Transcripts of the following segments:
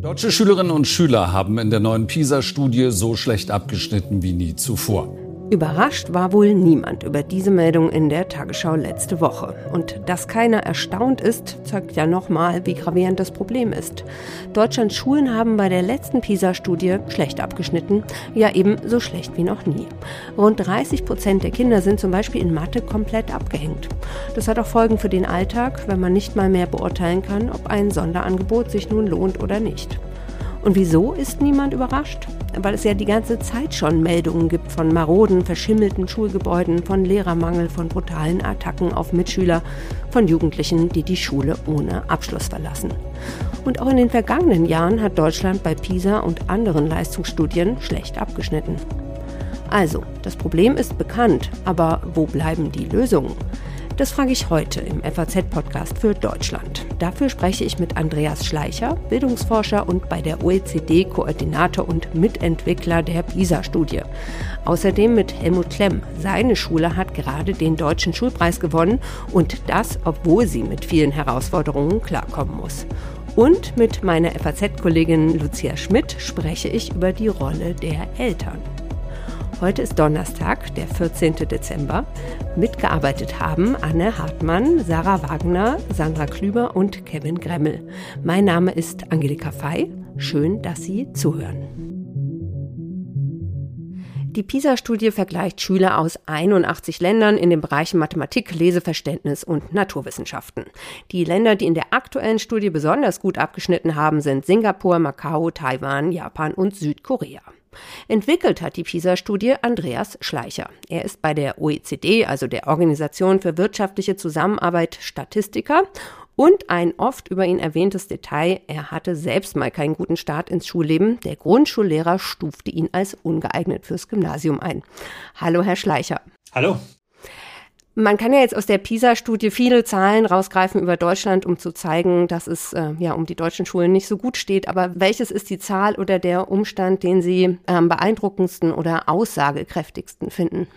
Deutsche Schülerinnen und Schüler haben in der neuen PISA-Studie so schlecht abgeschnitten wie nie zuvor. Überrascht war wohl niemand über diese Meldung in der Tagesschau letzte Woche. Und dass keiner erstaunt ist, zeigt ja nochmal, wie gravierend das Problem ist. Deutschlands Schulen haben bei der letzten PISA-Studie schlecht abgeschnitten, ja eben so schlecht wie noch nie. Rund 30 Prozent der Kinder sind zum Beispiel in Mathe komplett abgehängt. Das hat auch Folgen für den Alltag, wenn man nicht mal mehr beurteilen kann, ob ein Sonderangebot sich nun lohnt oder nicht. Und wieso ist niemand überrascht? Weil es ja die ganze Zeit schon Meldungen gibt von maroden, verschimmelten Schulgebäuden, von Lehrermangel, von brutalen Attacken auf Mitschüler, von Jugendlichen, die die Schule ohne Abschluss verlassen. Und auch in den vergangenen Jahren hat Deutschland bei PISA und anderen Leistungsstudien schlecht abgeschnitten. Also, das Problem ist bekannt, aber wo bleiben die Lösungen? Das frage ich heute im FAZ-Podcast für Deutschland. Dafür spreche ich mit Andreas Schleicher, Bildungsforscher und bei der OECD Koordinator und Mitentwickler der PISA-Studie. Außerdem mit Helmut Klemm. Seine Schule hat gerade den Deutschen Schulpreis gewonnen und das, obwohl sie mit vielen Herausforderungen klarkommen muss. Und mit meiner FAZ-Kollegin Lucia Schmidt spreche ich über die Rolle der Eltern. Heute ist Donnerstag, der 14. Dezember. Mitgearbeitet haben Anne Hartmann, Sarah Wagner, Sandra Klüber und Kevin Gremmel. Mein Name ist Angelika Fey. Schön, dass Sie zuhören. Die PISA-Studie vergleicht Schüler aus 81 Ländern in den Bereichen Mathematik, Leseverständnis und Naturwissenschaften. Die Länder, die in der aktuellen Studie besonders gut abgeschnitten haben, sind Singapur, Macau, Taiwan, Japan und Südkorea. Entwickelt hat die PISA-Studie Andreas Schleicher. Er ist bei der OECD, also der Organisation für wirtschaftliche Zusammenarbeit, Statistiker und ein oft über ihn erwähntes Detail, er hatte selbst mal keinen guten Start ins Schulleben. Der Grundschullehrer stufte ihn als ungeeignet fürs Gymnasium ein. Hallo, Herr Schleicher. Hallo. Man kann ja jetzt aus der PISA-Studie viele Zahlen rausgreifen über Deutschland, um zu zeigen, dass es äh, ja um die deutschen Schulen nicht so gut steht. Aber welches ist die Zahl oder der Umstand, den Sie am beeindruckendsten oder aussagekräftigsten finden?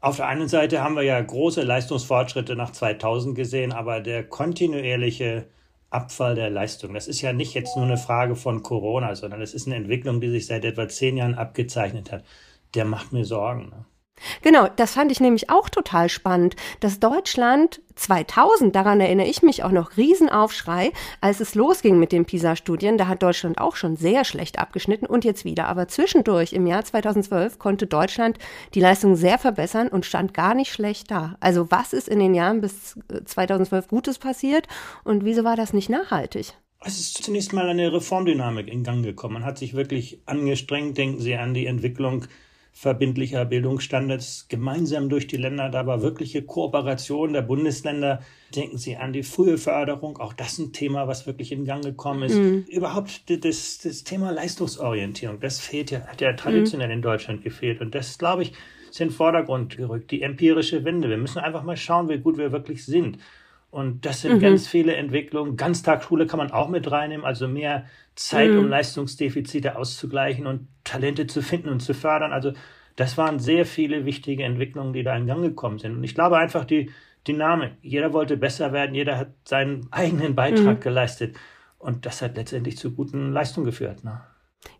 Auf der einen Seite haben wir ja große Leistungsfortschritte nach 2000 gesehen, aber der kontinuierliche Abfall der Leistung, das ist ja nicht jetzt nur eine Frage von Corona, sondern es ist eine Entwicklung, die sich seit etwa zehn Jahren abgezeichnet hat. Der macht mir Sorgen. Genau, das fand ich nämlich auch total spannend, dass Deutschland 2000, daran erinnere ich mich auch noch, Riesenaufschrei, als es losging mit den PISA-Studien, da hat Deutschland auch schon sehr schlecht abgeschnitten und jetzt wieder. Aber zwischendurch, im Jahr 2012, konnte Deutschland die Leistung sehr verbessern und stand gar nicht schlecht da. Also was ist in den Jahren bis 2012 äh, Gutes passiert und wieso war das nicht nachhaltig? Es ist zunächst mal eine Reformdynamik in Gang gekommen. Man hat sich wirklich angestrengt. Denken Sie an die Entwicklung verbindlicher Bildungsstandards gemeinsam durch die Länder. Da war wirkliche Kooperation der Bundesländer. Denken Sie an die frühe Förderung, auch das ein Thema, was wirklich in Gang gekommen ist. Mhm. Überhaupt das, das Thema Leistungsorientierung, das fehlt ja, hat ja traditionell mhm. in Deutschland gefehlt. Und das, glaube ich, ist in den Vordergrund gerückt. Die empirische Wende. Wir müssen einfach mal schauen, wie gut wir wirklich sind. Und das sind mhm. ganz viele Entwicklungen. Ganztagsschule kann man auch mit reinnehmen, also mehr Zeit, mhm. um Leistungsdefizite auszugleichen und Talente zu finden und zu fördern. Also das waren sehr viele wichtige Entwicklungen, die da in Gang gekommen sind. Und ich glaube einfach die Dynamik. Jeder wollte besser werden, jeder hat seinen eigenen Beitrag mhm. geleistet. Und das hat letztendlich zu guten Leistungen geführt. Ne?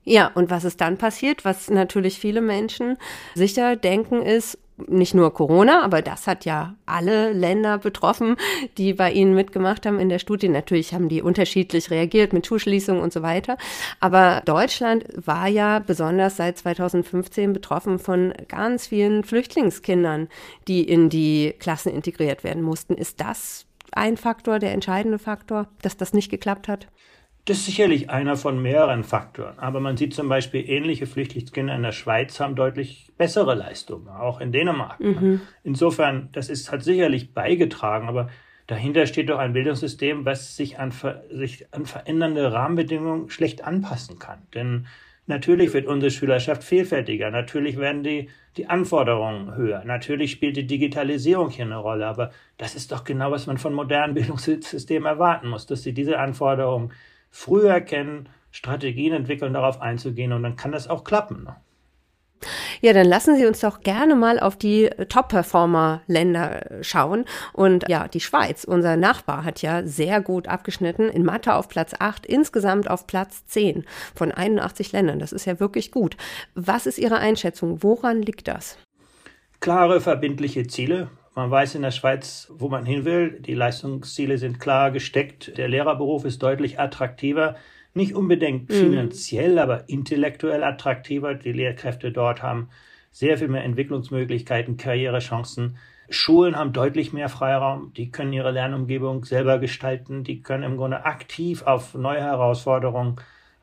Ja, und was ist dann passiert? Was natürlich viele Menschen sicher denken ist, nicht nur Corona, aber das hat ja alle Länder betroffen, die bei ihnen mitgemacht haben in der Studie. Natürlich haben die unterschiedlich reagiert mit Schulschließungen und so weiter. Aber Deutschland war ja besonders seit 2015 betroffen von ganz vielen Flüchtlingskindern, die in die Klassen integriert werden mussten. Ist das ein Faktor, der entscheidende Faktor, dass das nicht geklappt hat? Das ist sicherlich einer von mehreren Faktoren. Aber man sieht zum Beispiel, ähnliche Flüchtlingskinder in der Schweiz haben deutlich bessere Leistungen, auch in Dänemark. Mhm. Insofern, das ist, hat sicherlich beigetragen, aber dahinter steht doch ein Bildungssystem, was sich an, sich an verändernde Rahmenbedingungen schlecht anpassen kann. Denn natürlich wird unsere Schülerschaft vielfältiger, natürlich werden die, die Anforderungen höher, natürlich spielt die Digitalisierung hier eine Rolle, aber das ist doch genau, was man von modernen Bildungssystemen erwarten muss, dass sie diese Anforderungen früh erkennen, Strategien entwickeln, darauf einzugehen und dann kann das auch klappen. Ne? Ja, dann lassen Sie uns doch gerne mal auf die Top-Performer-Länder schauen. Und ja, die Schweiz, unser Nachbar, hat ja sehr gut abgeschnitten. In Mathe auf Platz 8, insgesamt auf Platz 10 von 81 Ländern. Das ist ja wirklich gut. Was ist Ihre Einschätzung? Woran liegt das? Klare, verbindliche Ziele. Man weiß in der Schweiz, wo man hin will. Die Leistungsziele sind klar gesteckt. Der Lehrerberuf ist deutlich attraktiver. Nicht unbedingt mhm. finanziell, aber intellektuell attraktiver. Die Lehrkräfte dort haben sehr viel mehr Entwicklungsmöglichkeiten, Karrierechancen. Schulen haben deutlich mehr Freiraum. Die können ihre Lernumgebung selber gestalten. Die können im Grunde aktiv auf neue Herausforderungen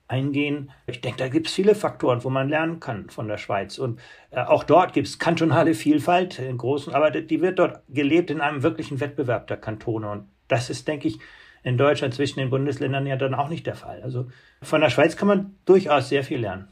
eingehen. Ich denke, da gibt es viele Faktoren, wo man lernen kann von der Schweiz. Und äh, auch dort gibt es kantonale Vielfalt in großen, aber die wird dort gelebt in einem wirklichen Wettbewerb der Kantone. Und das ist, denke ich, in Deutschland zwischen den Bundesländern ja dann auch nicht der Fall. Also von der Schweiz kann man durchaus sehr viel lernen.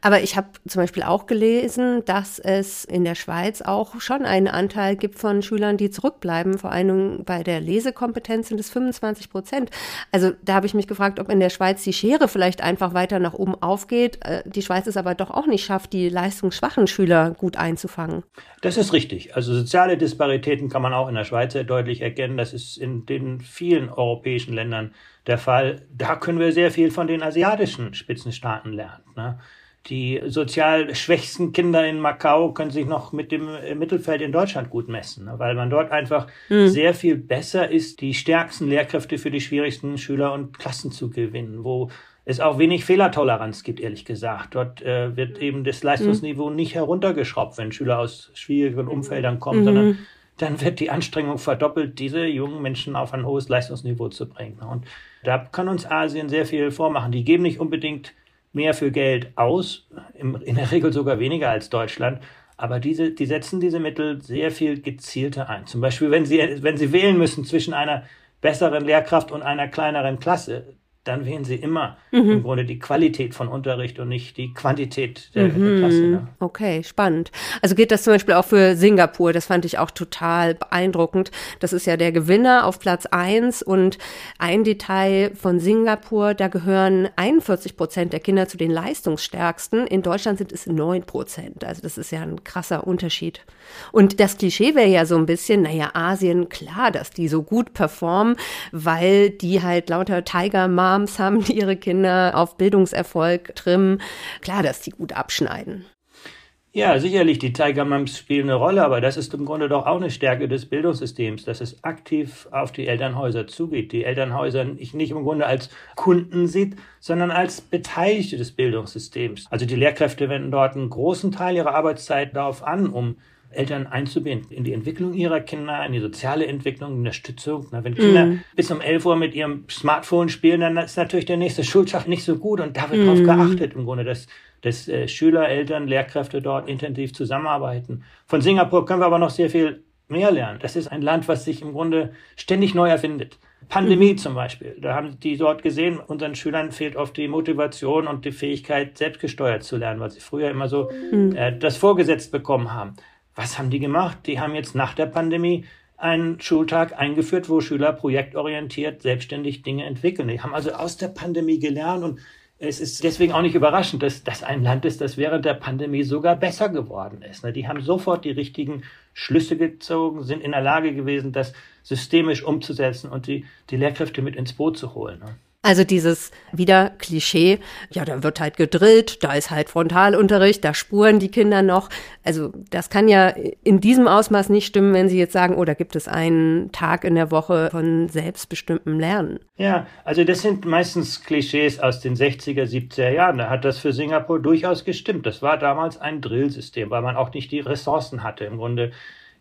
Aber ich habe zum Beispiel auch gelesen, dass es in der Schweiz auch schon einen Anteil gibt von Schülern, die zurückbleiben. Vor allem bei der Lesekompetenz sind es 25 Prozent. Also da habe ich mich gefragt, ob in der Schweiz die Schere vielleicht einfach weiter nach oben aufgeht. Äh, die Schweiz es aber doch auch nicht schafft, die leistungsschwachen Schüler gut einzufangen. Das ist richtig. Also soziale Disparitäten kann man auch in der Schweiz sehr deutlich erkennen. Das ist in den vielen europäischen Ländern der Fall. Da können wir sehr viel von den asiatischen Spitzenstaaten lernen. Ne? Die sozial schwächsten Kinder in Macau können sich noch mit dem äh, Mittelfeld in Deutschland gut messen, ne? weil man dort einfach mhm. sehr viel besser ist, die stärksten Lehrkräfte für die schwierigsten Schüler und Klassen zu gewinnen, wo es auch wenig Fehlertoleranz gibt, ehrlich gesagt. Dort äh, wird eben das Leistungsniveau mhm. nicht heruntergeschraubt, wenn Schüler aus schwierigen Umfeldern kommen, mhm. sondern dann wird die Anstrengung verdoppelt, diese jungen Menschen auf ein hohes Leistungsniveau zu bringen. Und da kann uns Asien sehr viel vormachen. Die geben nicht unbedingt mehr für Geld aus, in der Regel sogar weniger als Deutschland, aber diese, die setzen diese Mittel sehr viel gezielter ein. Zum Beispiel, wenn sie, wenn sie wählen müssen zwischen einer besseren Lehrkraft und einer kleineren Klasse, dann wählen sie immer mhm. im Grunde die Qualität von Unterricht und nicht die Quantität der, mhm. der Klasse. Ne? Okay, spannend. Also geht das zum Beispiel auch für Singapur, das fand ich auch total beeindruckend. Das ist ja der Gewinner auf Platz eins und ein Detail von Singapur, da gehören 41 Prozent der Kinder zu den leistungsstärksten. In Deutschland sind es neun Prozent. Also das ist ja ein krasser Unterschied. Und das Klischee wäre ja so ein bisschen, naja, Asien, klar, dass die so gut performen, weil die halt lauter Tiger Mom Moms haben, die ihre Kinder auf Bildungserfolg trimmen. Klar, dass die gut abschneiden. Ja, sicherlich, die Tiger Moms spielen eine Rolle, aber das ist im Grunde doch auch eine Stärke des Bildungssystems, dass es aktiv auf die Elternhäuser zugeht. Die Elternhäuser nicht im Grunde als Kunden sieht, sondern als Beteiligte des Bildungssystems. Also die Lehrkräfte wenden dort einen großen Teil ihrer Arbeitszeit darauf an, um Eltern einzubinden in die Entwicklung ihrer Kinder, in die soziale Entwicklung, in Unterstützung. Na, wenn Kinder mm. bis um 11 Uhr mit ihrem Smartphone spielen, dann ist natürlich der nächste Schultag nicht so gut und da wird mm. darauf geachtet im Grunde, dass, dass äh, Schüler, Eltern, Lehrkräfte dort intensiv zusammenarbeiten. Von Singapur können wir aber noch sehr viel mehr lernen. Das ist ein Land, was sich im Grunde ständig neu erfindet. Pandemie mhm. zum Beispiel. Da haben die dort gesehen, unseren Schülern fehlt oft die Motivation und die Fähigkeit, selbstgesteuert zu lernen, weil sie früher immer so mhm. äh, das vorgesetzt bekommen haben. Was haben die gemacht? Die haben jetzt nach der Pandemie einen Schultag eingeführt, wo Schüler projektorientiert selbstständig Dinge entwickeln. Die haben also aus der Pandemie gelernt und es ist deswegen auch nicht überraschend, dass das ein Land ist, das während der Pandemie sogar besser geworden ist. Ne? Die haben sofort die richtigen Schlüsse gezogen, sind in der Lage gewesen, das systemisch umzusetzen und die, die Lehrkräfte mit ins Boot zu holen. Also dieses wieder Klischee, ja, da wird halt gedrillt, da ist halt Frontalunterricht, da spuren die Kinder noch. Also das kann ja in diesem Ausmaß nicht stimmen, wenn Sie jetzt sagen, oh, da gibt es einen Tag in der Woche von selbstbestimmtem Lernen. Ja, also das sind meistens Klischees aus den 60er, 70er Jahren. Da hat das für Singapur durchaus gestimmt. Das war damals ein Drillsystem, weil man auch nicht die Ressourcen hatte. Im Grunde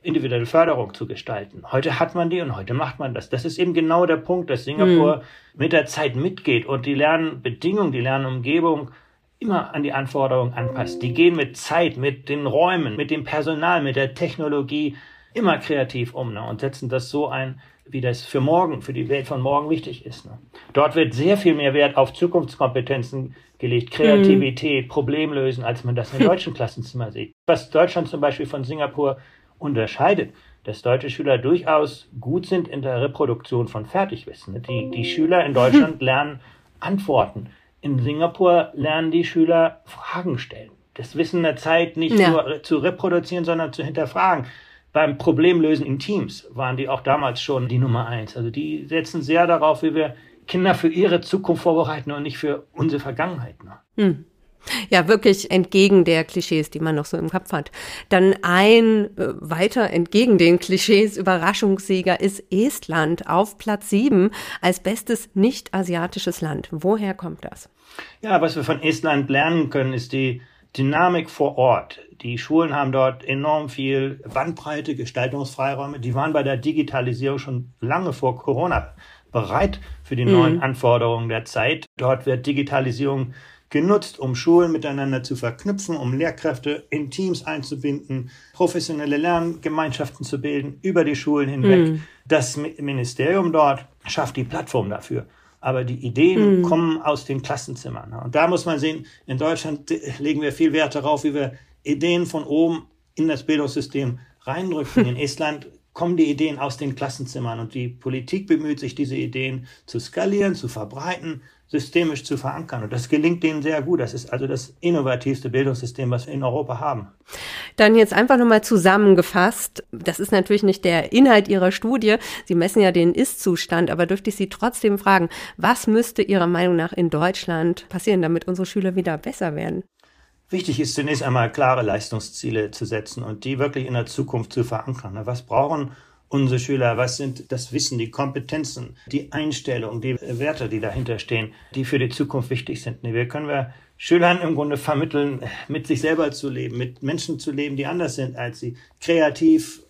individuelle Förderung zu gestalten. Heute hat man die und heute macht man das. Das ist eben genau der Punkt, dass Singapur mhm. mit der Zeit mitgeht und die Lernbedingungen, die Lernumgebung immer an die Anforderungen anpasst. Die gehen mit Zeit, mit den Räumen, mit dem Personal, mit der Technologie immer kreativ um ne, und setzen das so ein, wie das für morgen, für die Welt von morgen wichtig ist. Ne. Dort wird sehr viel mehr Wert auf Zukunftskompetenzen gelegt, Kreativität, mhm. Problemlösen, als man das in deutschen Klassenzimmer sieht. Was Deutschland zum Beispiel von Singapur unterscheidet, dass deutsche Schüler durchaus gut sind in der Reproduktion von Fertigwissen. Die, die Schüler in Deutschland lernen Antworten. In Singapur lernen die Schüler Fragen stellen. das Wissen der Zeit nicht ja. nur zu reproduzieren, sondern zu hinterfragen. Beim Problemlösen in Teams waren die auch damals schon die Nummer eins. Also die setzen sehr darauf, wie wir Kinder für ihre Zukunft vorbereiten und nicht für unsere Vergangenheit. Ne? Hm. Ja, wirklich entgegen der Klischees, die man noch so im Kopf hat. Dann ein äh, weiter entgegen den Klischees Überraschungssieger ist Estland auf Platz sieben als bestes nicht-asiatisches Land. Woher kommt das? Ja, was wir von Estland lernen können, ist die Dynamik vor Ort. Die Schulen haben dort enorm viel Bandbreite, Gestaltungsfreiräume. Die waren bei der Digitalisierung schon lange vor Corona bereit für die neuen mhm. Anforderungen der Zeit. Dort wird Digitalisierung genutzt, um Schulen miteinander zu verknüpfen, um Lehrkräfte in Teams einzubinden, professionelle Lerngemeinschaften zu bilden über die Schulen hinweg. Mhm. Das Ministerium dort schafft die Plattform dafür. Aber die Ideen mhm. kommen aus den Klassenzimmern. Und da muss man sehen, in Deutschland legen wir viel Wert darauf, wie wir Ideen von oben in das Bildungssystem reindrücken. In Estland kommen die Ideen aus den Klassenzimmern und die Politik bemüht sich, diese Ideen zu skalieren, zu verbreiten, systemisch zu verankern. Und das gelingt denen sehr gut. Das ist also das innovativste Bildungssystem, was wir in Europa haben. Dann jetzt einfach nochmal zusammengefasst. Das ist natürlich nicht der Inhalt Ihrer Studie. Sie messen ja den Ist-Zustand, aber dürfte ich Sie trotzdem fragen, was müsste Ihrer Meinung nach in Deutschland passieren, damit unsere Schüler wieder besser werden? Wichtig ist zunächst einmal klare Leistungsziele zu setzen und die wirklich in der Zukunft zu verankern. Was brauchen unsere Schüler, was sind das Wissen, die Kompetenzen, die Einstellung, die Werte, die dahinter stehen, die für die Zukunft wichtig sind. Wie können wir Schülern im Grunde vermitteln, mit sich selber zu leben, mit Menschen zu leben, die anders sind als sie, kreativ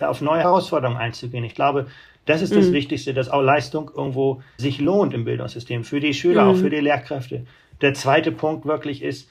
auf neue Herausforderungen einzugehen. Ich glaube, das ist das mhm. Wichtigste, dass auch Leistung irgendwo sich lohnt im Bildungssystem, für die Schüler, mhm. auch für die Lehrkräfte. Der zweite Punkt wirklich ist,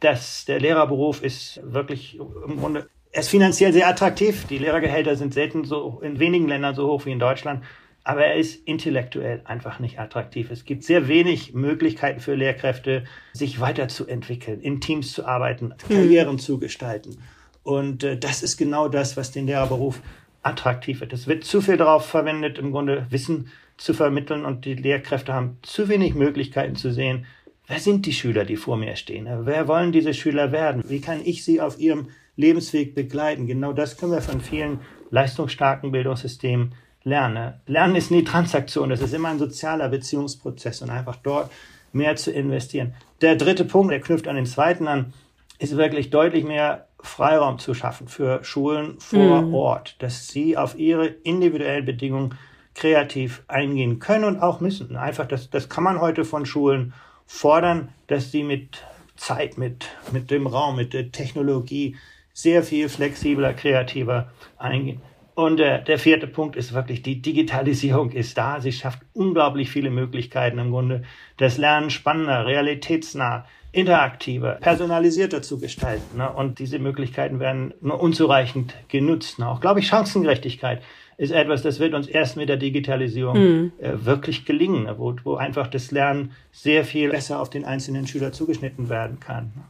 dass der Lehrerberuf ist wirklich im Grunde ist finanziell sehr attraktiv. Die Lehrergehälter sind selten so in wenigen Ländern so hoch wie in Deutschland. Aber er ist intellektuell einfach nicht attraktiv. Es gibt sehr wenig Möglichkeiten für Lehrkräfte, sich weiterzuentwickeln, in Teams zu arbeiten, Karrieren mhm. zu gestalten. Und äh, das ist genau das, was den Lehrerberuf attraktiv wird. Es wird zu viel darauf verwendet, im Grunde Wissen zu vermitteln und die Lehrkräfte haben zu wenig Möglichkeiten zu sehen, wer sind die Schüler, die vor mir stehen? Wer wollen diese Schüler werden? Wie kann ich sie auf ihrem Lebensweg begleiten. Genau das können wir von vielen leistungsstarken Bildungssystemen lernen. Lernen ist nie Transaktion, das ist immer ein sozialer Beziehungsprozess und einfach dort mehr zu investieren. Der dritte Punkt, der knüpft an den zweiten an, ist wirklich deutlich mehr Freiraum zu schaffen für Schulen vor mhm. Ort, dass sie auf ihre individuellen Bedingungen kreativ eingehen können und auch müssen. Einfach, das, das kann man heute von Schulen fordern, dass sie mit Zeit, mit, mit dem Raum, mit der Technologie sehr viel flexibler, kreativer eingehen. Und äh, der vierte Punkt ist wirklich, die Digitalisierung ist da. Sie schafft unglaublich viele Möglichkeiten im Grunde, das Lernen spannender, realitätsnah, interaktiver, personalisierter zu gestalten. Ne? Und diese Möglichkeiten werden nur unzureichend genutzt. Ne? Auch, glaube ich, Chancengerechtigkeit ist etwas, das wird uns erst mit der Digitalisierung mhm. äh, wirklich gelingen, ne? wo, wo einfach das Lernen sehr viel besser auf den einzelnen Schüler zugeschnitten werden kann. Ne?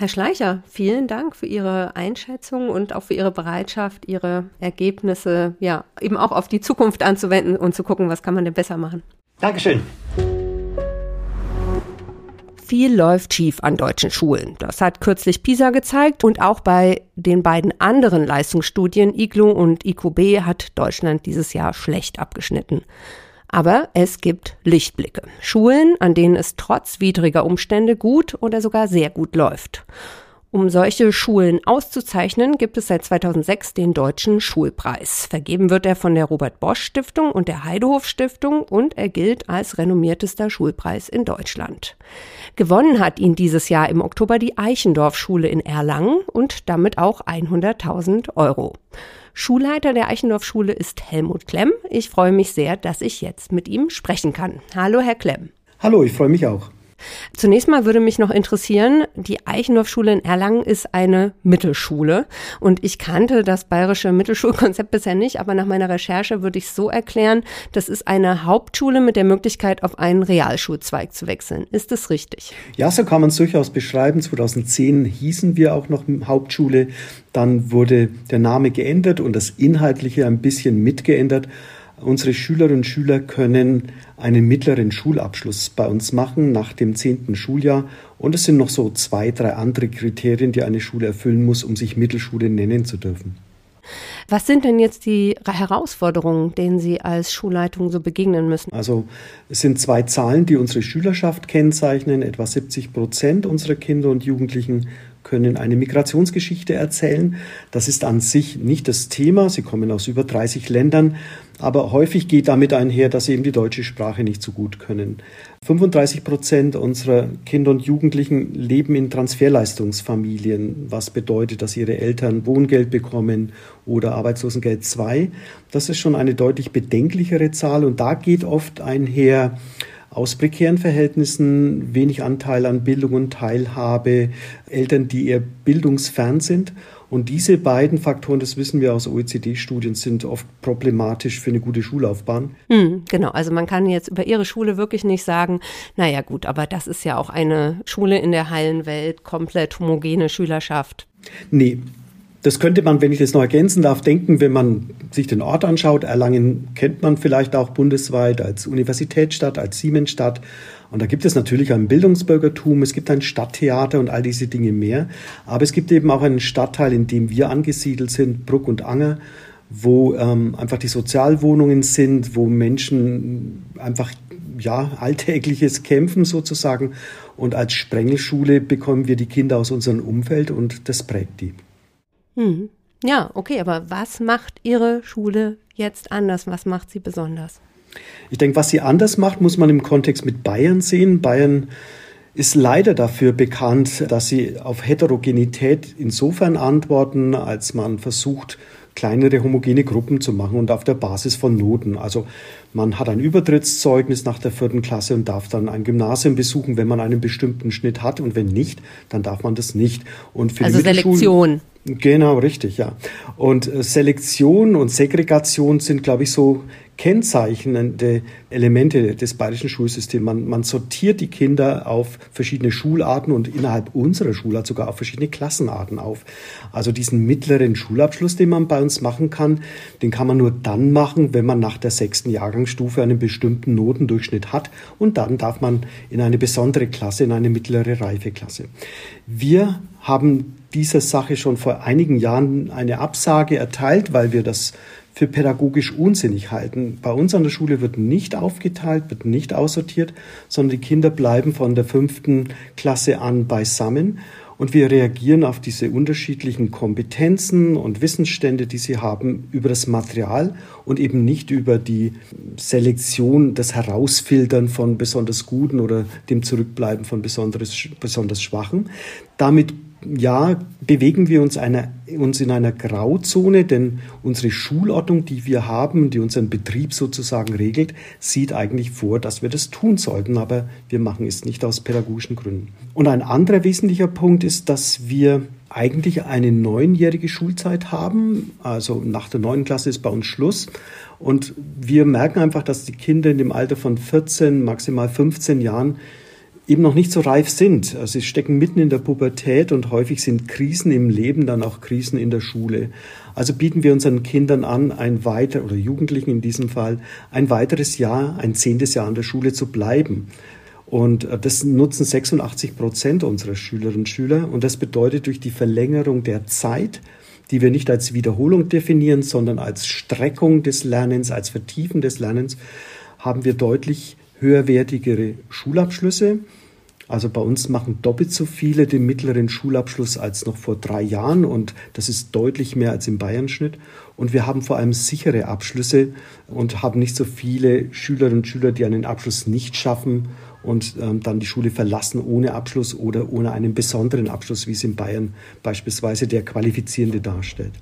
Herr Schleicher, vielen Dank für Ihre Einschätzung und auch für Ihre Bereitschaft, Ihre Ergebnisse ja eben auch auf die Zukunft anzuwenden und zu gucken, was kann man denn besser machen. Dankeschön. Viel läuft schief an deutschen Schulen. Das hat kürzlich PISA gezeigt und auch bei den beiden anderen Leistungsstudien IGLO und IQB hat Deutschland dieses Jahr schlecht abgeschnitten. Aber es gibt Lichtblicke. Schulen, an denen es trotz widriger Umstände gut oder sogar sehr gut läuft. Um solche Schulen auszuzeichnen, gibt es seit 2006 den Deutschen Schulpreis. Vergeben wird er von der Robert Bosch Stiftung und der Heidehof Stiftung und er gilt als renommiertester Schulpreis in Deutschland. Gewonnen hat ihn dieses Jahr im Oktober die Eichendorf Schule in Erlangen und damit auch 100.000 Euro. Schulleiter der Eichendorf-Schule ist Helmut Klemm. Ich freue mich sehr, dass ich jetzt mit ihm sprechen kann. Hallo, Herr Klemm. Hallo, ich freue mich auch. Zunächst mal würde mich noch interessieren, die Eichendorf-Schule in Erlangen ist eine Mittelschule und ich kannte das bayerische Mittelschulkonzept bisher nicht, aber nach meiner Recherche würde ich es so erklären, das ist eine Hauptschule mit der Möglichkeit, auf einen Realschulzweig zu wechseln. Ist das richtig? Ja, so kann man es durchaus beschreiben. 2010 hießen wir auch noch Hauptschule, dann wurde der Name geändert und das Inhaltliche ein bisschen mitgeändert. Unsere Schülerinnen und Schüler können einen mittleren Schulabschluss bei uns machen nach dem zehnten Schuljahr. Und es sind noch so zwei, drei andere Kriterien, die eine Schule erfüllen muss, um sich Mittelschule nennen zu dürfen. Was sind denn jetzt die Herausforderungen, denen Sie als Schulleitung so begegnen müssen? Also es sind zwei Zahlen, die unsere Schülerschaft kennzeichnen. Etwa 70 Prozent unserer Kinder und Jugendlichen können eine Migrationsgeschichte erzählen. Das ist an sich nicht das Thema. Sie kommen aus über 30 Ländern. Aber häufig geht damit einher, dass sie eben die deutsche Sprache nicht so gut können. 35 Prozent unserer Kinder und Jugendlichen leben in Transferleistungsfamilien, was bedeutet, dass ihre Eltern Wohngeld bekommen oder Arbeitslosengeld 2. Das ist schon eine deutlich bedenklichere Zahl und da geht oft einher, aus prekären Verhältnissen, wenig Anteil an Bildung und Teilhabe, Eltern, die eher bildungsfern sind. Und diese beiden Faktoren, das wissen wir aus OECD-Studien, sind oft problematisch für eine gute Schullaufbahn. Hm, genau, also man kann jetzt über Ihre Schule wirklich nicht sagen, naja gut, aber das ist ja auch eine Schule in der heilen Welt, komplett homogene Schülerschaft. Nee, das könnte man, wenn ich das noch ergänzen darf, denken, wenn man sich den Ort anschaut. Erlangen kennt man vielleicht auch bundesweit als Universitätsstadt, als Siemensstadt. Und da gibt es natürlich ein Bildungsbürgertum, es gibt ein Stadttheater und all diese Dinge mehr. Aber es gibt eben auch einen Stadtteil, in dem wir angesiedelt sind, Bruck und Anger, wo ähm, einfach die Sozialwohnungen sind, wo Menschen einfach ja alltägliches Kämpfen sozusagen. Und als Sprengelschule bekommen wir die Kinder aus unserem Umfeld und das prägt die. Hm. Ja, okay, aber was macht Ihre Schule jetzt anders? Was macht sie besonders? Ich denke, was sie anders macht, muss man im Kontext mit Bayern sehen. Bayern ist leider dafür bekannt, dass sie auf Heterogenität insofern antworten, als man versucht, kleinere homogene Gruppen zu machen und auf der Basis von Noten. Also man hat ein Übertrittszeugnis nach der vierten Klasse und darf dann ein Gymnasium besuchen, wenn man einen bestimmten Schnitt hat und wenn nicht, dann darf man das nicht. Und für also Selektion. Genau, richtig, ja. Und äh, Selektion und Segregation sind, glaube ich, so kennzeichnende Elemente des bayerischen Schulsystems. Man, man, sortiert die Kinder auf verschiedene Schularten und innerhalb unserer Schulart sogar auf verschiedene Klassenarten auf. Also diesen mittleren Schulabschluss, den man bei uns machen kann, den kann man nur dann machen, wenn man nach der sechsten Jahrgangsstufe einen bestimmten Notendurchschnitt hat und dann darf man in eine besondere Klasse, in eine mittlere Reifeklasse. Wir haben dieser Sache schon vor einigen Jahren eine Absage erteilt, weil wir das für pädagogisch unsinnig halten. Bei uns an der Schule wird nicht aufgeteilt, wird nicht aussortiert, sondern die Kinder bleiben von der fünften Klasse an beisammen. Und wir reagieren auf diese unterschiedlichen Kompetenzen und Wissensstände, die sie haben, über das Material und eben nicht über die Selektion, das Herausfiltern von besonders Guten oder dem Zurückbleiben von besonders, Schwachen. Damit ja, bewegen wir uns, einer, uns in einer Grauzone, denn unsere Schulordnung, die wir haben, die unseren Betrieb sozusagen regelt, sieht eigentlich vor, dass wir das tun sollten, aber wir machen es nicht aus pädagogischen Gründen. Und ein anderer wesentlicher Punkt ist, dass wir eigentlich eine neunjährige Schulzeit haben. Also nach der neunten Klasse ist bei uns Schluss. Und wir merken einfach, dass die Kinder in dem Alter von 14, maximal 15 Jahren eben noch nicht so reif sind. Also sie stecken mitten in der Pubertät und häufig sind Krisen im Leben dann auch Krisen in der Schule. Also bieten wir unseren Kindern an, ein weiter oder Jugendlichen in diesem Fall ein weiteres Jahr, ein zehntes Jahr an der Schule zu bleiben. Und äh, das nutzen 86 Prozent unserer Schülerinnen und Schüler. Und das bedeutet durch die Verlängerung der Zeit, die wir nicht als Wiederholung definieren, sondern als Streckung des Lernens, als Vertiefen des Lernens, haben wir deutlich höherwertigere Schulabschlüsse. Also bei uns machen doppelt so viele den mittleren Schulabschluss als noch vor drei Jahren und das ist deutlich mehr als im Bayern-Schnitt. Und wir haben vor allem sichere Abschlüsse und haben nicht so viele Schülerinnen und Schüler, die einen Abschluss nicht schaffen und ähm, dann die Schule verlassen ohne Abschluss oder ohne einen besonderen Abschluss, wie es in Bayern beispielsweise der qualifizierende darstellt.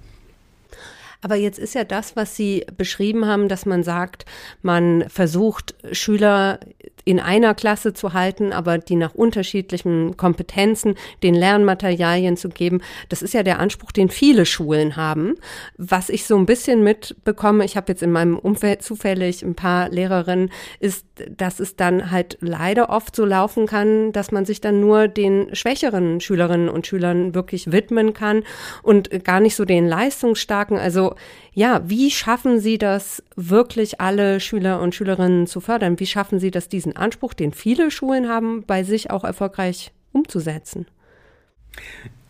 Aber jetzt ist ja das, was Sie beschrieben haben, dass man sagt, man versucht, Schüler in einer Klasse zu halten, aber die nach unterschiedlichen Kompetenzen den Lernmaterialien zu geben. Das ist ja der Anspruch, den viele Schulen haben. Was ich so ein bisschen mitbekomme, ich habe jetzt in meinem Umfeld zufällig ein paar Lehrerinnen, ist, dass es dann halt leider oft so laufen kann, dass man sich dann nur den schwächeren Schülerinnen und Schülern wirklich widmen kann und gar nicht so den leistungsstarken. Also Ja, wie schaffen Sie das, wirklich alle Schüler und Schülerinnen zu fördern? Wie schaffen Sie das, diesen Anspruch, den viele Schulen haben, bei sich auch erfolgreich umzusetzen?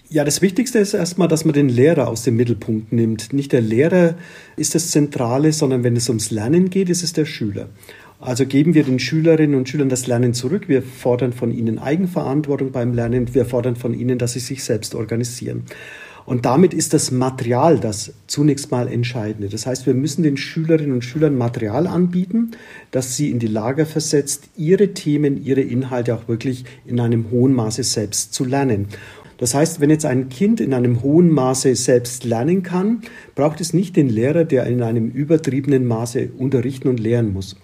Ja, das Wichtigste ist erstmal, dass man den Lehrer aus dem Mittelpunkt nimmt. Nicht der Lehrer ist das Zentrale, sondern wenn es ums Lernen geht, ist es der Schüler. Also geben wir den Schülerinnen und Schülern das Lernen zurück. Wir fordern von ihnen Eigenverantwortung beim Lernen. Wir fordern von ihnen, dass sie sich selbst organisieren. Und damit ist das Material das zunächst mal Entscheidende. Das heißt, wir müssen den Schülerinnen und Schülern Material anbieten, das sie in die Lage versetzt, ihre Themen, ihre Inhalte auch wirklich in einem hohen Maße selbst zu lernen. Das heißt, wenn jetzt ein Kind in einem hohen Maße selbst lernen kann, braucht es nicht den Lehrer, der in einem übertriebenen Maße unterrichten und lehren muss.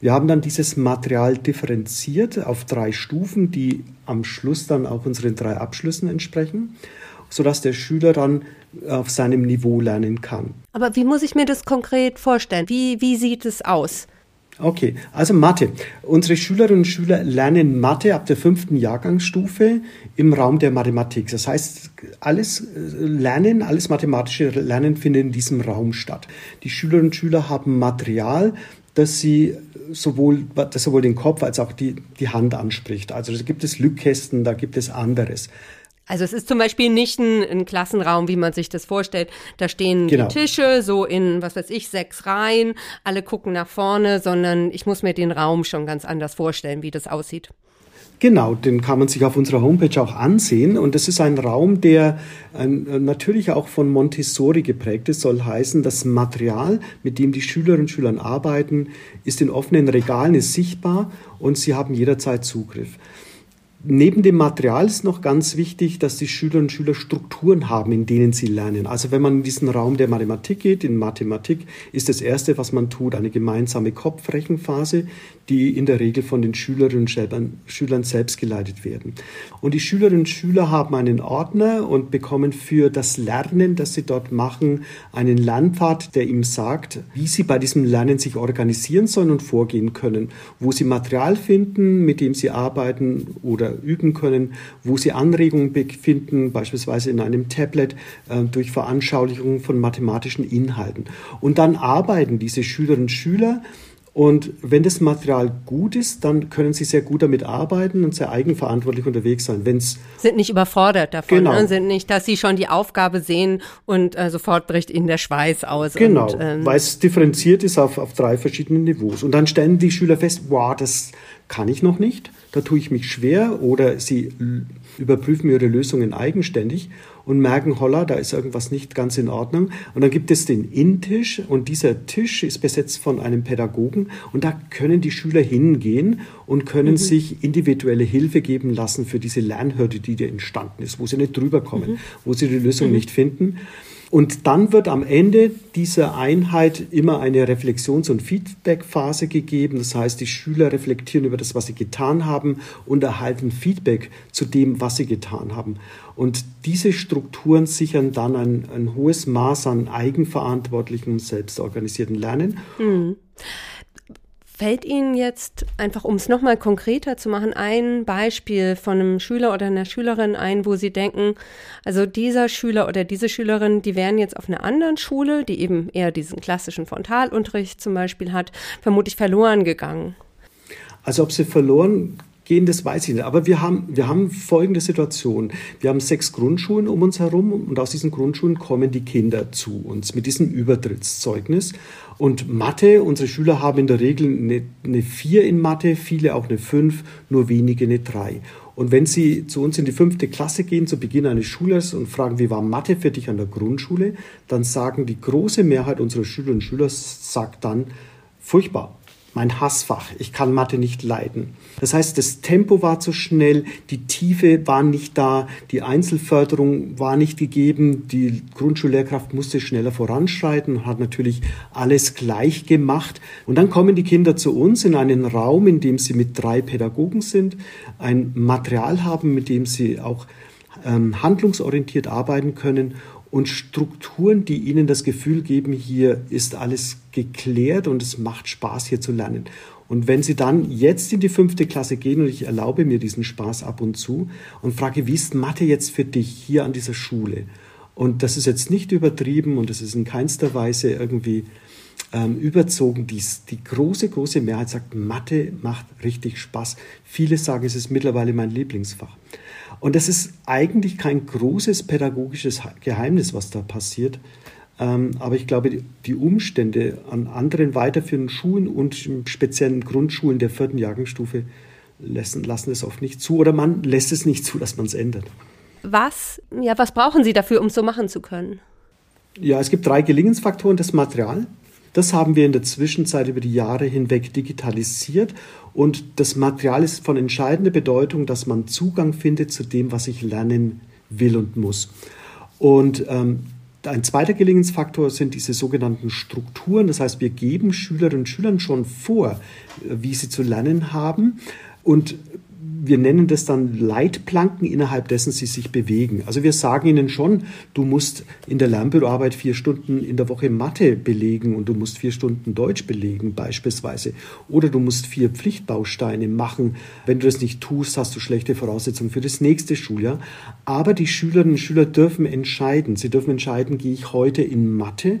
Wir haben dann dieses Material differenziert auf drei Stufen, die am Schluss dann auch unseren drei Abschlüssen entsprechen, sodass der Schüler dann auf seinem Niveau lernen kann. Aber wie muss ich mir das konkret vorstellen? Wie, wie sieht es aus? Okay, also Mathe. Unsere Schülerinnen und Schüler lernen Mathe ab der fünften Jahrgangsstufe im Raum der Mathematik. Das heißt, alles äh, Lernen, alles mathematische Lernen findet in diesem Raum statt. Die Schülerinnen und Schüler haben Material, dass sie sowohl, das sowohl den Kopf als auch die, die Hand anspricht. Also da gibt es Lückkästen, da gibt es anderes. Also es ist zum Beispiel nicht ein, ein, Klassenraum, wie man sich das vorstellt. Da stehen genau. die Tische so in, was weiß ich, sechs Reihen, alle gucken nach vorne, sondern ich muss mir den Raum schon ganz anders vorstellen, wie das aussieht. Genau, den kann man sich auf unserer Homepage auch ansehen. Und das ist ein Raum, der äh, natürlich auch von Montessori geprägt ist, soll heißen, das Material, mit dem die Schülerinnen und Schüler arbeiten, ist in offenen Regalen, ist sichtbar und sie haben jederzeit Zugriff. Neben dem Material ist noch ganz wichtig, dass die Schülerinnen und Schüler Strukturen haben, in denen sie lernen. Also wenn man in diesen Raum der Mathematik geht, in Mathematik ist das Erste, was man tut, eine gemeinsame Kopfrechenphase, die in der Regel von den Schülerinnen und Schülern selbst geleitet werden. Und die Schülerinnen und Schüler haben einen Ordner und bekommen für das Lernen, das sie dort machen, einen Lernpfad, der ihm sagt, wie sie bei diesem Lernen sich organisieren sollen und vorgehen können, wo sie Material finden, mit dem sie arbeiten oder üben können, wo sie Anregungen finden, beispielsweise in einem Tablet äh, durch Veranschaulichung von mathematischen Inhalten. Und dann arbeiten diese Schülerinnen und Schüler und wenn das Material gut ist, dann können sie sehr gut damit arbeiten und sehr eigenverantwortlich unterwegs sein. Wenn's sind nicht überfordert davon, genau. ne? sind nicht, dass sie schon die Aufgabe sehen und äh, sofort bricht ihnen der Schweiß aus. Genau, und, ähm, weil es differenziert ist auf, auf drei verschiedenen Niveaus. Und dann stellen die Schüler fest, wow, das kann ich noch nicht, da tue ich mich schwer oder sie überprüfen ihre Lösungen eigenständig und merken, holla, da ist irgendwas nicht ganz in Ordnung. Und dann gibt es den In-Tisch und dieser Tisch ist besetzt von einem Pädagogen und da können die Schüler hingehen und können mhm. sich individuelle Hilfe geben lassen für diese Lernhürde, die da entstanden ist, wo sie nicht drüber kommen, mhm. wo sie die Lösung mhm. nicht finden. Und dann wird am Ende dieser Einheit immer eine Reflexions- und Feedback-Phase gegeben. Das heißt, die Schüler reflektieren über das, was sie getan haben und erhalten Feedback zu dem, was sie getan haben. Und diese Strukturen sichern dann ein, ein hohes Maß an eigenverantwortlichen und selbstorganisierten Lernen. Mhm. Fällt Ihnen jetzt einfach, um es nochmal konkreter zu machen, ein Beispiel von einem Schüler oder einer Schülerin ein, wo Sie denken, also dieser Schüler oder diese Schülerin, die wären jetzt auf einer anderen Schule, die eben eher diesen klassischen Frontalunterricht zum Beispiel hat, vermutlich verloren gegangen? Also ob sie verloren gehen, das weiß ich nicht. Aber wir haben, wir haben folgende Situation. Wir haben sechs Grundschulen um uns herum und aus diesen Grundschulen kommen die Kinder zu uns mit diesem Übertrittszeugnis. Und Mathe, unsere Schüler haben in der Regel eine, eine 4 in Mathe, viele auch eine 5, nur wenige eine 3. Und wenn Sie zu uns in die fünfte Klasse gehen, zu Beginn eines Schuljahres und fragen, wie war Mathe für dich an der Grundschule, dann sagen die große Mehrheit unserer Schülerinnen und Schüler, sagt dann, furchtbar, mein Hassfach. Ich kann Mathe nicht leiden. Das heißt, das Tempo war zu schnell, die Tiefe war nicht da, die Einzelförderung war nicht gegeben, die Grundschullehrkraft musste schneller voranschreiten und hat natürlich alles gleich gemacht. Und dann kommen die Kinder zu uns in einen Raum, in dem sie mit drei Pädagogen sind, ein Material haben, mit dem sie auch ähm, handlungsorientiert arbeiten können und Strukturen, die ihnen das Gefühl geben, hier ist alles geklärt und es macht Spaß, hier zu lernen. Und wenn Sie dann jetzt in die fünfte Klasse gehen und ich erlaube mir diesen Spaß ab und zu und frage, wie ist Mathe jetzt für dich hier an dieser Schule? Und das ist jetzt nicht übertrieben und das ist in keinster Weise irgendwie ähm, überzogen. Die, die große, große Mehrheit sagt, Mathe macht richtig Spaß. Viele sagen, es ist mittlerweile mein Lieblingsfach. Und das ist eigentlich kein großes pädagogisches Geheimnis, was da passiert. Ähm, aber ich glaube, die Umstände an anderen weiterführenden Schulen und speziellen Grundschulen der vierten Jahrgangsstufe lassen, lassen es oft nicht zu oder man lässt es nicht zu, dass man es ändert. Was, ja, was brauchen Sie dafür, um es so machen zu können? Ja, es gibt drei Gelingensfaktoren. Das Material, das haben wir in der Zwischenzeit über die Jahre hinweg digitalisiert und das Material ist von entscheidender Bedeutung, dass man Zugang findet zu dem, was ich lernen will und muss. Und ähm, ein zweiter Gelingensfaktor sind diese sogenannten Strukturen. Das heißt, wir geben Schülerinnen und Schülern schon vor, wie sie zu lernen haben und wir nennen das dann Leitplanken, innerhalb dessen sie sich bewegen. Also wir sagen ihnen schon, du musst in der Lernbüroarbeit vier Stunden in der Woche Mathe belegen und du musst vier Stunden Deutsch belegen beispielsweise. Oder du musst vier Pflichtbausteine machen. Wenn du das nicht tust, hast du schlechte Voraussetzungen für das nächste Schuljahr. Aber die Schülerinnen und Schüler dürfen entscheiden. Sie dürfen entscheiden, gehe ich heute in Mathe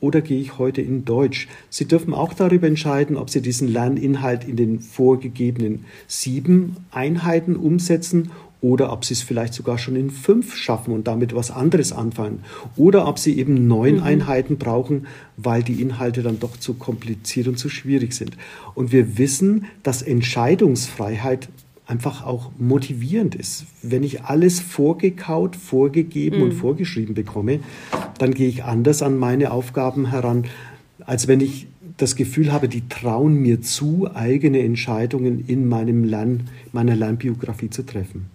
oder gehe ich heute in Deutsch? Sie dürfen auch darüber entscheiden, ob Sie diesen Lerninhalt in den vorgegebenen sieben Einheiten umsetzen oder ob Sie es vielleicht sogar schon in fünf schaffen und damit was anderes anfangen. Oder ob Sie eben neun mhm. Einheiten brauchen, weil die Inhalte dann doch zu kompliziert und zu schwierig sind. Und wir wissen, dass Entscheidungsfreiheit einfach auch motivierend ist. Wenn ich alles vorgekaut, vorgegeben mhm. und vorgeschrieben bekomme, dann gehe ich anders an meine Aufgaben heran, als wenn ich das Gefühl habe, die trauen mir zu, eigene Entscheidungen in meinem Lern, meiner Lernbiografie zu treffen.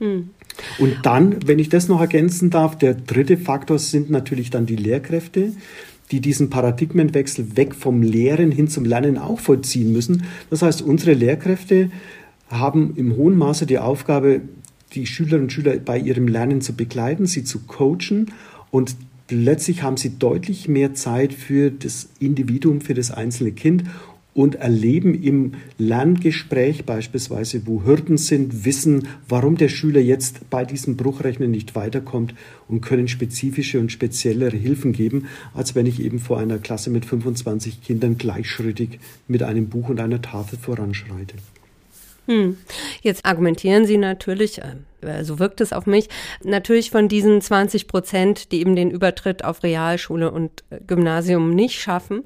Mhm. Und dann, wenn ich das noch ergänzen darf, der dritte Faktor sind natürlich dann die Lehrkräfte, die diesen Paradigmenwechsel weg vom Lehren hin zum Lernen auch vollziehen müssen. Das heißt, unsere Lehrkräfte haben im hohen Maße die Aufgabe, die Schülerinnen und Schüler bei ihrem Lernen zu begleiten, sie zu coachen und plötzlich haben sie deutlich mehr Zeit für das Individuum, für das einzelne Kind und erleben im Lerngespräch beispielsweise, wo Hürden sind, wissen, warum der Schüler jetzt bei diesem Bruchrechnen nicht weiterkommt und können spezifische und speziellere Hilfen geben, als wenn ich eben vor einer Klasse mit 25 Kindern gleichschrittig mit einem Buch und einer Tafel voranschreite. Hm. Jetzt argumentieren Sie natürlich, äh, so wirkt es auf mich, natürlich von diesen 20 Prozent, die eben den Übertritt auf Realschule und äh, Gymnasium nicht schaffen.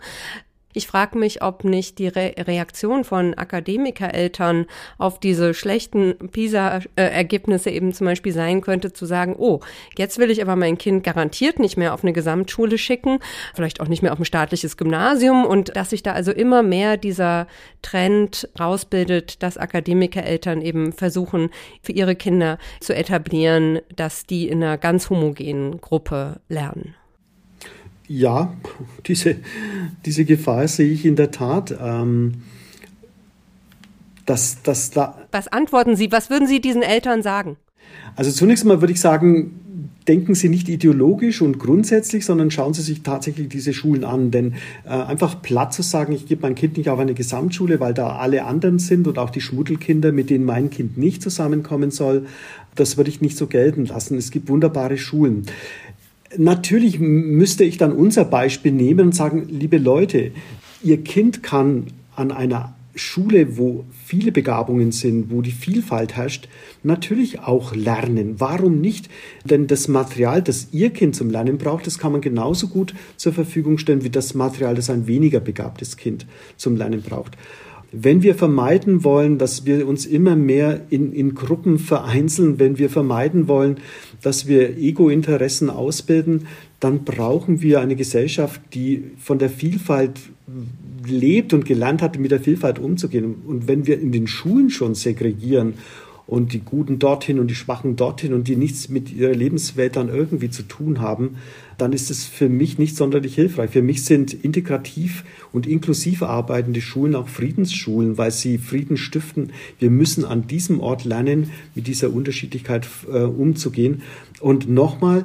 Ich frage mich, ob nicht die Re Reaktion von Akademikereltern auf diese schlechten PISA-Ergebnisse eben zum Beispiel sein könnte, zu sagen, oh, jetzt will ich aber mein Kind garantiert nicht mehr auf eine Gesamtschule schicken, vielleicht auch nicht mehr auf ein staatliches Gymnasium und dass sich da also immer mehr dieser Trend rausbildet, dass Akademikereltern eben versuchen, für ihre Kinder zu etablieren, dass die in einer ganz homogenen Gruppe lernen ja, diese, diese Gefahr sehe ich in der Tat. Ähm, dass, dass da Was antworten Sie? Was würden Sie diesen Eltern sagen? Also zunächst mal würde ich sagen, denken Sie nicht ideologisch und grundsätzlich, sondern schauen Sie sich tatsächlich diese Schulen an. Denn äh, einfach platt zu sagen, ich gebe mein Kind nicht auf eine Gesamtschule, weil da alle anderen sind und auch die Schmuddelkinder, mit denen mein Kind nicht zusammenkommen soll, das würde ich nicht so gelten lassen. Es gibt wunderbare Schulen. Natürlich müsste ich dann unser Beispiel nehmen und sagen, liebe Leute, Ihr Kind kann an einer Schule, wo viele Begabungen sind, wo die Vielfalt herrscht, natürlich auch lernen. Warum nicht? Denn das Material, das Ihr Kind zum Lernen braucht, das kann man genauso gut zur Verfügung stellen wie das Material, das ein weniger begabtes Kind zum Lernen braucht. Wenn wir vermeiden wollen, dass wir uns immer mehr in, in Gruppen vereinzeln, wenn wir vermeiden wollen, dass wir Ego-Interessen ausbilden, dann brauchen wir eine Gesellschaft, die von der Vielfalt lebt und gelernt hat, mit der Vielfalt umzugehen. Und wenn wir in den Schulen schon segregieren und die Guten dorthin und die Schwachen dorthin und die nichts mit ihrer Lebenswelt dann irgendwie zu tun haben, dann ist es für mich nicht sonderlich hilfreich. Für mich sind integrativ und inklusiv arbeitende Schulen auch Friedensschulen, weil sie Frieden stiften. Wir müssen an diesem Ort lernen, mit dieser Unterschiedlichkeit äh, umzugehen. Und nochmal,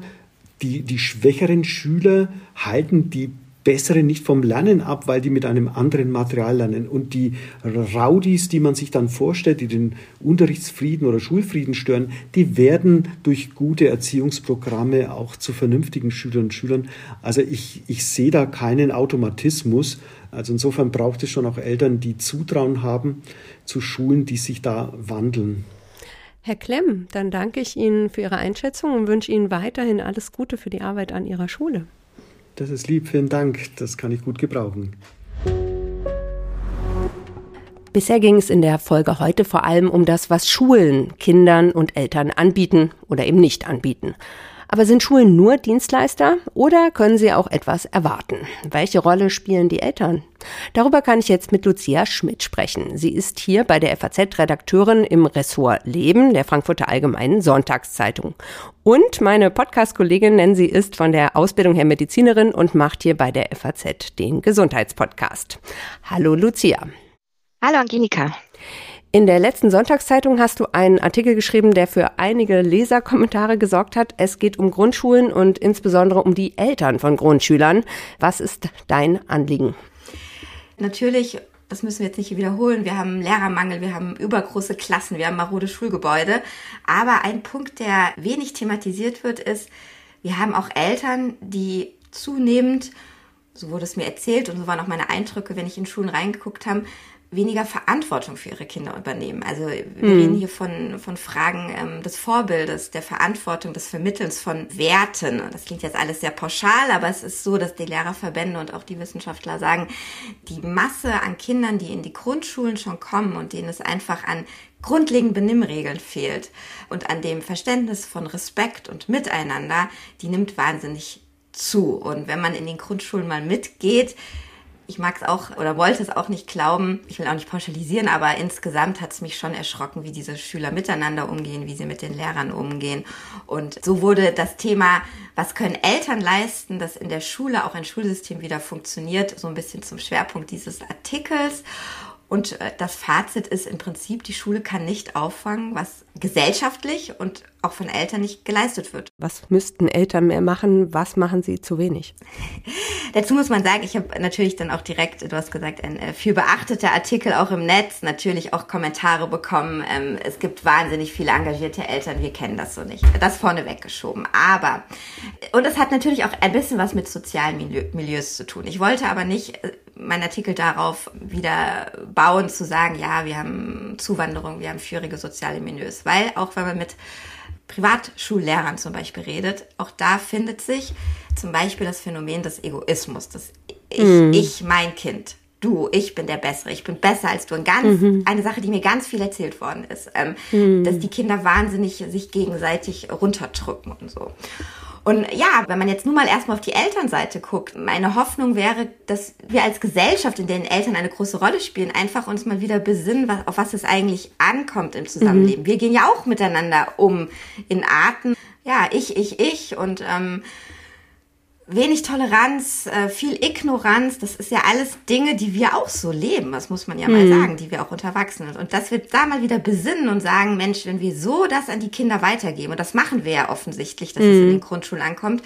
die, die schwächeren Schüler halten die Bessere nicht vom Lernen ab, weil die mit einem anderen Material lernen. Und die Raudis, die man sich dann vorstellt, die den Unterrichtsfrieden oder Schulfrieden stören, die werden durch gute Erziehungsprogramme auch zu vernünftigen Schülerinnen und Schülern. Also ich, ich sehe da keinen Automatismus. Also insofern braucht es schon auch Eltern, die Zutrauen haben zu Schulen, die sich da wandeln. Herr Klemm, dann danke ich Ihnen für Ihre Einschätzung und wünsche Ihnen weiterhin alles Gute für die Arbeit an Ihrer Schule. Das ist lieb, vielen Dank. Das kann ich gut gebrauchen. Bisher ging es in der Folge heute vor allem um das, was Schulen Kindern und Eltern anbieten oder eben nicht anbieten. Aber sind Schulen nur Dienstleister oder können sie auch etwas erwarten? Welche Rolle spielen die Eltern? Darüber kann ich jetzt mit Lucia Schmidt sprechen. Sie ist hier bei der FAZ Redakteurin im Ressort Leben der Frankfurter Allgemeinen Sonntagszeitung. Und meine Podcast-Kollegin Nancy ist von der Ausbildung her Medizinerin und macht hier bei der FAZ den Gesundheitspodcast. Hallo Lucia. Hallo Angelika. In der letzten Sonntagszeitung hast du einen Artikel geschrieben, der für einige Leserkommentare gesorgt hat. Es geht um Grundschulen und insbesondere um die Eltern von Grundschülern. Was ist dein Anliegen? Natürlich das müssen wir jetzt nicht wiederholen. Wir haben Lehrermangel, wir haben übergroße Klassen, wir haben marode Schulgebäude. Aber ein Punkt, der wenig thematisiert wird, ist, wir haben auch Eltern, die zunehmend, so wurde es mir erzählt und so waren auch meine Eindrücke, wenn ich in Schulen reingeguckt habe, weniger Verantwortung für ihre Kinder übernehmen. Also wir mhm. reden hier von, von Fragen ähm, des Vorbildes, der Verantwortung, des Vermittelns von Werten. Das klingt jetzt alles sehr pauschal, aber es ist so, dass die Lehrerverbände und auch die Wissenschaftler sagen, die Masse an Kindern, die in die Grundschulen schon kommen und denen es einfach an grundlegenden Benimmregeln fehlt und an dem Verständnis von Respekt und Miteinander, die nimmt wahnsinnig zu. Und wenn man in den Grundschulen mal mitgeht, ich mag es auch oder wollte es auch nicht glauben. Ich will auch nicht pauschalisieren, aber insgesamt hat es mich schon erschrocken, wie diese Schüler miteinander umgehen, wie sie mit den Lehrern umgehen. Und so wurde das Thema, was können Eltern leisten, dass in der Schule auch ein Schulsystem wieder funktioniert, so ein bisschen zum Schwerpunkt dieses Artikels. Und äh, das Fazit ist im Prinzip, die Schule kann nicht auffangen, was gesellschaftlich und auch von Eltern nicht geleistet wird. Was müssten Eltern mehr machen? Was machen sie zu wenig? Dazu muss man sagen, ich habe natürlich dann auch direkt, du hast gesagt, ein äh, viel beachteter Artikel auch im Netz, natürlich auch Kommentare bekommen. Ähm, es gibt wahnsinnig viele engagierte Eltern, wir kennen das so nicht. Das vorne weggeschoben. Aber, und es hat natürlich auch ein bisschen was mit sozialen Milieu, Milieus zu tun. Ich wollte aber nicht äh, meinen Artikel darauf wieder bauen, zu sagen, ja, wir haben Zuwanderung, wir haben führige soziale Milieus. Weil auch wenn man mit Privatschullehrern zum Beispiel redet, auch da findet sich zum Beispiel das Phänomen des Egoismus, das Ich, mhm. ich, mein Kind, du, ich bin der Bessere, ich bin besser als du. Und ganz, mhm. eine Sache, die mir ganz viel erzählt worden ist, ähm, mhm. dass die Kinder wahnsinnig sich gegenseitig runterdrücken und so. Und ja, wenn man jetzt nur mal erstmal auf die Elternseite guckt, meine Hoffnung wäre, dass wir als Gesellschaft, in der Eltern eine große Rolle spielen, einfach uns mal wieder besinnen, was, auf was es eigentlich ankommt im Zusammenleben. Mhm. Wir gehen ja auch miteinander um in Arten. Ja, ich, ich, ich und ähm, wenig Toleranz, äh, viel Ignoranz, das ist ja alles Dinge, die wir auch so leben, das muss man ja mal mhm. sagen, die wir auch unterwachsen sind. Und dass wir da mal wieder besinnen und sagen, Mensch, wenn wir so das an die Kinder weitergeben, und das machen wir ja offensichtlich, dass mhm. es in den Grundschulen ankommt,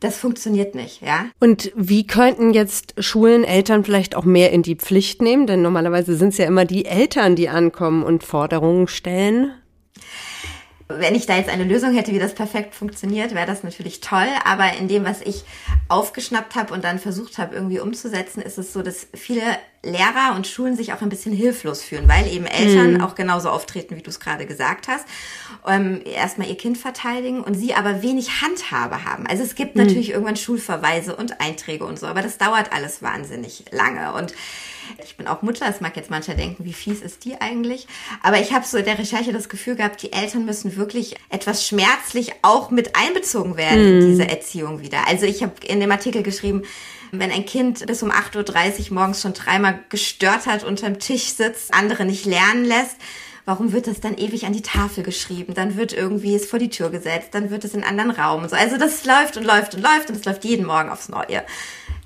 das funktioniert nicht, ja. Und wie könnten jetzt Schulen Eltern vielleicht auch mehr in die Pflicht nehmen? Denn normalerweise sind es ja immer die Eltern, die ankommen und Forderungen stellen. Wenn ich da jetzt eine Lösung hätte, wie das perfekt funktioniert, wäre das natürlich toll. Aber in dem, was ich aufgeschnappt habe und dann versucht habe, irgendwie umzusetzen, ist es so, dass viele Lehrer und Schulen sich auch ein bisschen hilflos fühlen, weil eben Eltern mhm. auch genauso auftreten, wie du es gerade gesagt hast. Ähm, erstmal ihr Kind verteidigen und sie aber wenig Handhabe haben. Also es gibt mhm. natürlich irgendwann Schulverweise und Einträge und so, aber das dauert alles wahnsinnig lange. Und ich bin auch Mutter, das mag jetzt mancher denken, wie fies ist die eigentlich. Aber ich habe so in der Recherche das Gefühl gehabt, die Eltern müssen wirklich etwas schmerzlich auch mit einbezogen werden mhm. in diese Erziehung wieder. Also ich habe in dem Artikel geschrieben, wenn ein Kind bis um 8.30 Uhr morgens schon dreimal gestört hat, unterm Tisch sitzt, andere nicht lernen lässt, warum wird das dann ewig an die Tafel geschrieben? Dann wird irgendwie es vor die Tür gesetzt, dann wird es in einen anderen Raum und so. Also das läuft und läuft und läuft und es läuft jeden Morgen aufs Neue.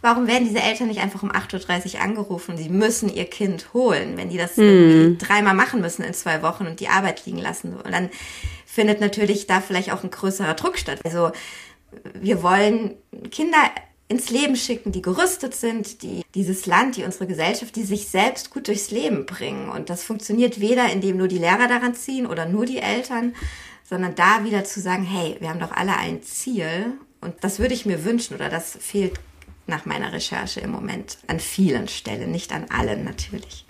Warum werden diese Eltern nicht einfach um 8.30 Uhr angerufen? Sie müssen ihr Kind holen, wenn die das hm. dreimal machen müssen in zwei Wochen und die Arbeit liegen lassen. Und dann findet natürlich da vielleicht auch ein größerer Druck statt. Also wir wollen Kinder ins Leben schicken, die gerüstet sind, die dieses Land, die unsere Gesellschaft, die sich selbst gut durchs Leben bringen. Und das funktioniert weder, indem nur die Lehrer daran ziehen oder nur die Eltern, sondern da wieder zu sagen, hey, wir haben doch alle ein Ziel und das würde ich mir wünschen oder das fehlt nach meiner Recherche im Moment an vielen Stellen, nicht an allen natürlich.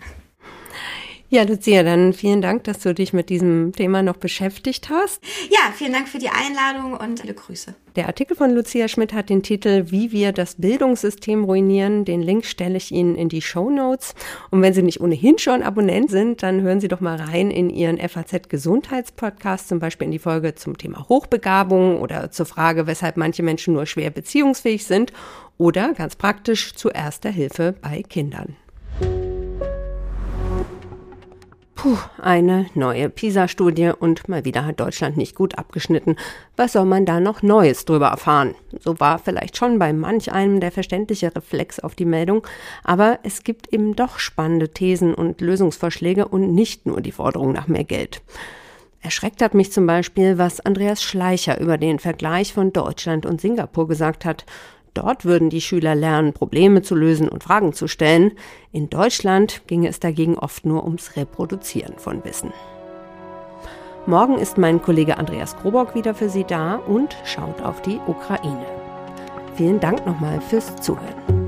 Ja, Lucia, dann vielen Dank, dass du dich mit diesem Thema noch beschäftigt hast. Ja, vielen Dank für die Einladung und viele Grüße. Der Artikel von Lucia Schmidt hat den Titel Wie wir das Bildungssystem ruinieren. Den Link stelle ich Ihnen in die Show Notes. Und wenn Sie nicht ohnehin schon Abonnent sind, dann hören Sie doch mal rein in Ihren FAZ Gesundheitspodcast, zum Beispiel in die Folge zum Thema Hochbegabung oder zur Frage, weshalb manche Menschen nur schwer beziehungsfähig sind oder ganz praktisch zu erster Hilfe bei Kindern. Puh, eine neue PISA-Studie und mal wieder hat Deutschland nicht gut abgeschnitten. Was soll man da noch Neues drüber erfahren? So war vielleicht schon bei manch einem der verständliche Reflex auf die Meldung, aber es gibt eben doch spannende Thesen und Lösungsvorschläge und nicht nur die Forderung nach mehr Geld. Erschreckt hat mich zum Beispiel, was Andreas Schleicher über den Vergleich von Deutschland und Singapur gesagt hat. Dort würden die Schüler lernen, Probleme zu lösen und Fragen zu stellen. In Deutschland ginge es dagegen oft nur ums Reproduzieren von Wissen. Morgen ist mein Kollege Andreas Grobock wieder für Sie da und schaut auf die Ukraine. Vielen Dank nochmal fürs Zuhören.